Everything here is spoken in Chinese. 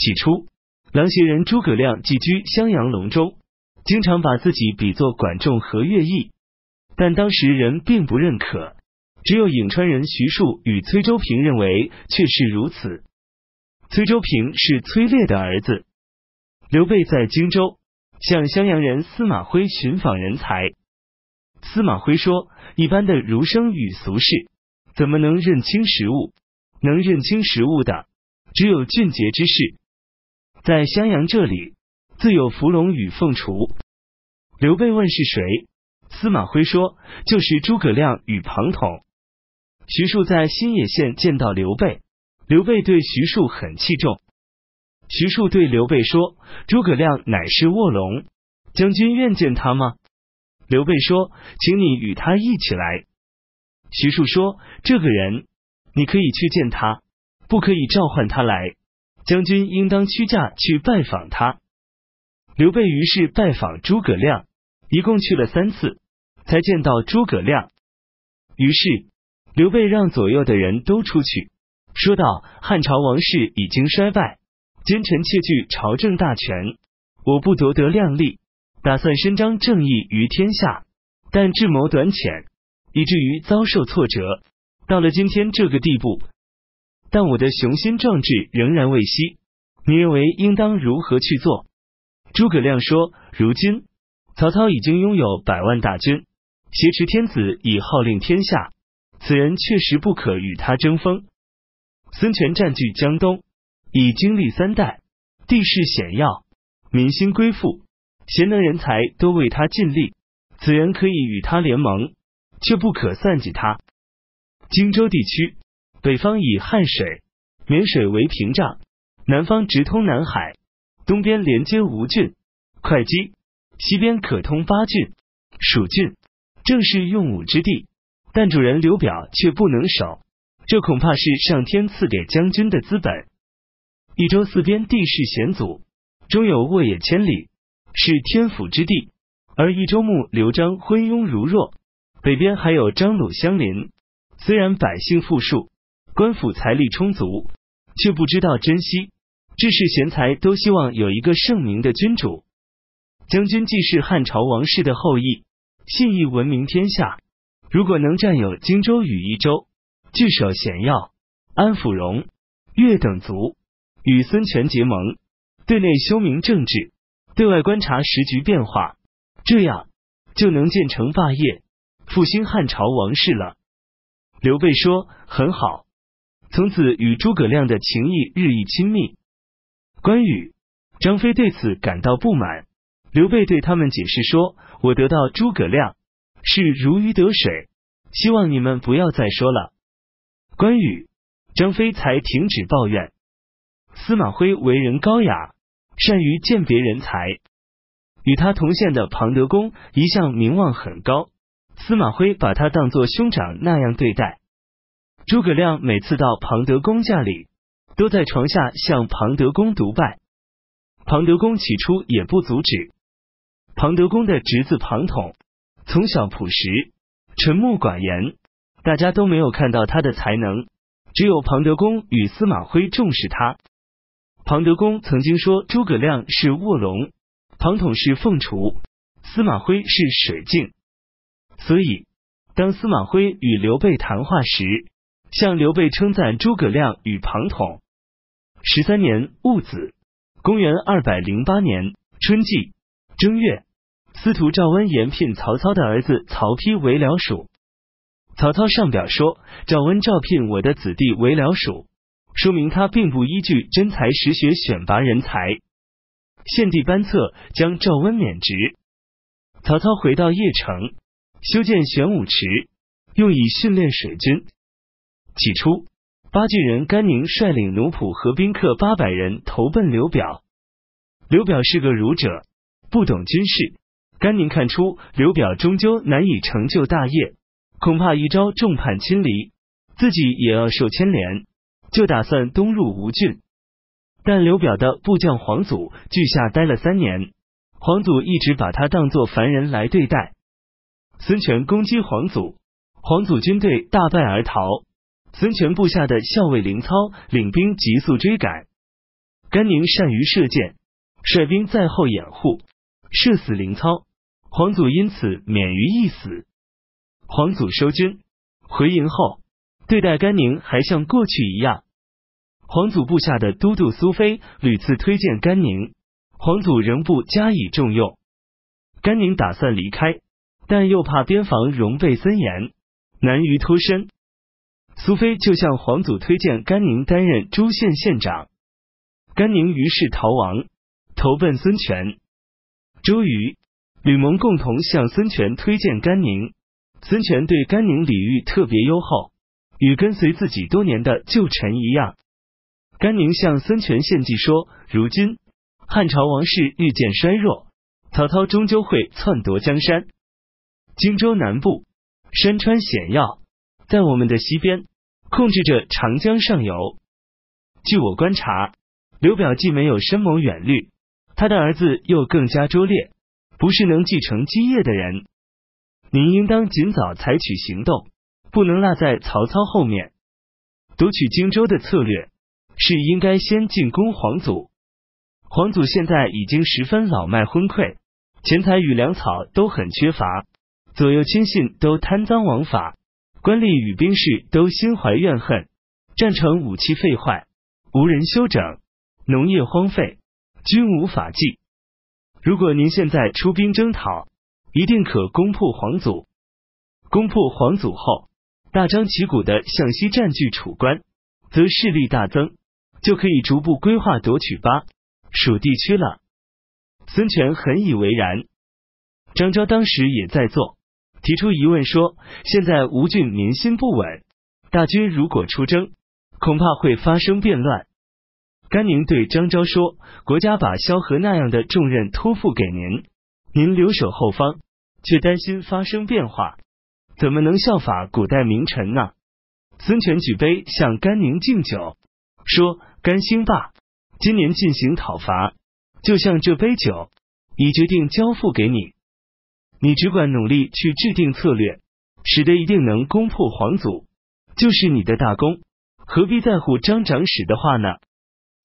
起初，琅邪人诸葛亮寄居襄阳隆中，经常把自己比作管仲和乐毅，但当时人并不认可。只有颍川人徐庶与崔州平认为确是如此。崔州平是崔烈的儿子。刘备在荆州向襄阳人司马徽寻访人才。司马徽说：“一般的儒生与俗士，怎么能认清食物？能认清食物的，只有俊杰之士。在襄阳这里，自有伏龙与凤雏。”刘备问是谁？司马徽说：“就是诸葛亮与庞统。”徐庶在新野县见到刘备，刘备对徐庶很器重。徐庶对刘备说：“诸葛亮乃是卧龙，将军愿见他吗？”刘备说：“请你与他一起来。”徐庶说：“这个人，你可以去见他，不可以召唤他来。将军应当屈驾去拜访他。”刘备于是拜访诸葛亮，一共去了三次，才见到诸葛亮。于是。刘备让左右的人都出去，说道：“汉朝王室已经衰败，奸臣窃据朝政大权，我不夺得量力，打算伸张正义于天下，但智谋短浅，以至于遭受挫折，到了今天这个地步。但我的雄心壮志仍然未息，你认为应当如何去做？”诸葛亮说：“如今曹操已经拥有百万大军，挟持天子以号令天下。”此人确实不可与他争锋。孙权占据江东，已经历三代，地势险要，民心归附，贤能人才都为他尽力。此人可以与他联盟，却不可算计他。荆州地区，北方以汉水、沔水为屏障，南方直通南海，东边连接吴郡、会稽，西边可通巴郡、蜀郡，正是用武之地。但主人刘表却不能守，这恐怕是上天赐给将军的资本。益州四边地势险阻，中有沃野千里，是天府之地；而益州牧刘璋昏庸如弱，北边还有张鲁相邻。虽然百姓富庶，官府财力充足，却不知道珍惜。治世贤才都希望有一个圣明的君主。将军既是汉朝王室的后裔，信义闻名天下。如果能占有荆州与益州，据守险要，安抚荣、越等族，与孙权结盟，对内修明政治，对外观察时局变化，这样就能建成霸业，复兴汉朝王室了。刘备说：“很好。”从此与诸葛亮的情谊日益亲密。关羽、张飞对此感到不满，刘备对他们解释说：“我得到诸葛亮。”是如鱼得水，希望你们不要再说了。关羽、张飞才停止抱怨。司马徽为人高雅，善于鉴别人才，与他同县的庞德公一向名望很高，司马徽把他当作兄长那样对待。诸葛亮每次到庞德公家里，都在床下向庞德公独拜。庞德公起初也不阻止。庞德公的侄子庞统。从小朴实、沉默寡言，大家都没有看到他的才能，只有庞德公与司马徽重视他。庞德公曾经说诸葛亮是卧龙，庞统是凤雏，司马徽是水镜。所以，当司马徽与刘备谈话时，向刘备称赞诸葛亮与庞统。十三年戊子，公元二百零八年春季正月。司徒赵温延聘曹操的儿子曹丕为僚属。曹操上表说：“赵温召聘我的子弟为僚属，说明他并不依据真才实学选拔人才。”献帝颁策，将赵温免职。曹操回到邺城，修建玄武池，用以训练水军。起初，巴郡人甘宁率领奴仆和宾客八百人投奔刘表。刘表是个儒者，不懂军事。甘宁看出刘表终究难以成就大业，恐怕一朝众叛亲离，自己也要受牵连，就打算东入吴郡。但刘表的部将黄祖据下待了三年，黄祖一直把他当作凡人来对待。孙权攻击黄祖，黄祖军队大败而逃。孙权部下的校尉凌操领兵急速追赶，甘宁善于射箭，率兵在后掩护，射死凌操。黄祖因此免于一死。黄祖收军回营后，对待甘宁还像过去一样。黄祖部下的都督苏飞屡次推荐甘宁，黄祖仍不加以重用。甘宁打算离开，但又怕边防容备森严，难于脱身。苏菲就向黄祖推荐甘宁担任州县县长，甘宁于是逃亡，投奔孙权。周瑜、吕蒙共同向孙权推荐甘宁，孙权对甘宁礼遇特别优厚，与跟随自己多年的旧臣一样。甘宁向孙权献计说：“如今汉朝王室日渐衰弱，曹操终究会篡夺江山。荆州南部山川险要，在我们的西边控制着长江上游。据我观察，刘表既没有深谋远虑，他的儿子又更加拙劣，不是能继承基业的人。您应当尽早采取行动，不能落在曹操后面。夺取荆州的策略。”是应该先进攻皇祖。皇祖现在已经十分老迈昏聩，钱财与粮草都很缺乏，左右亲信都贪赃枉法，官吏与兵士都心怀怨恨，战场武器废坏，无人修整，农业荒废，军无法纪。如果您现在出兵征讨，一定可攻破皇祖。攻破皇祖后，大张旗鼓的向西占据楚关，则势力大增。就可以逐步规划夺取巴蜀地区了。孙权很以为然。张昭当时也在做，提出疑问说：现在吴郡民心不稳，大军如果出征，恐怕会发生变乱。甘宁对张昭说：国家把萧何那样的重任托付给您，您留守后方，却担心发生变化，怎么能效法古代名臣呢？孙权举杯向甘宁敬酒。说甘兴霸，今年进行讨伐，就像这杯酒，已决定交付给你，你只管努力去制定策略，使得一定能攻破皇族，就是你的大功，何必在乎张长史的话呢？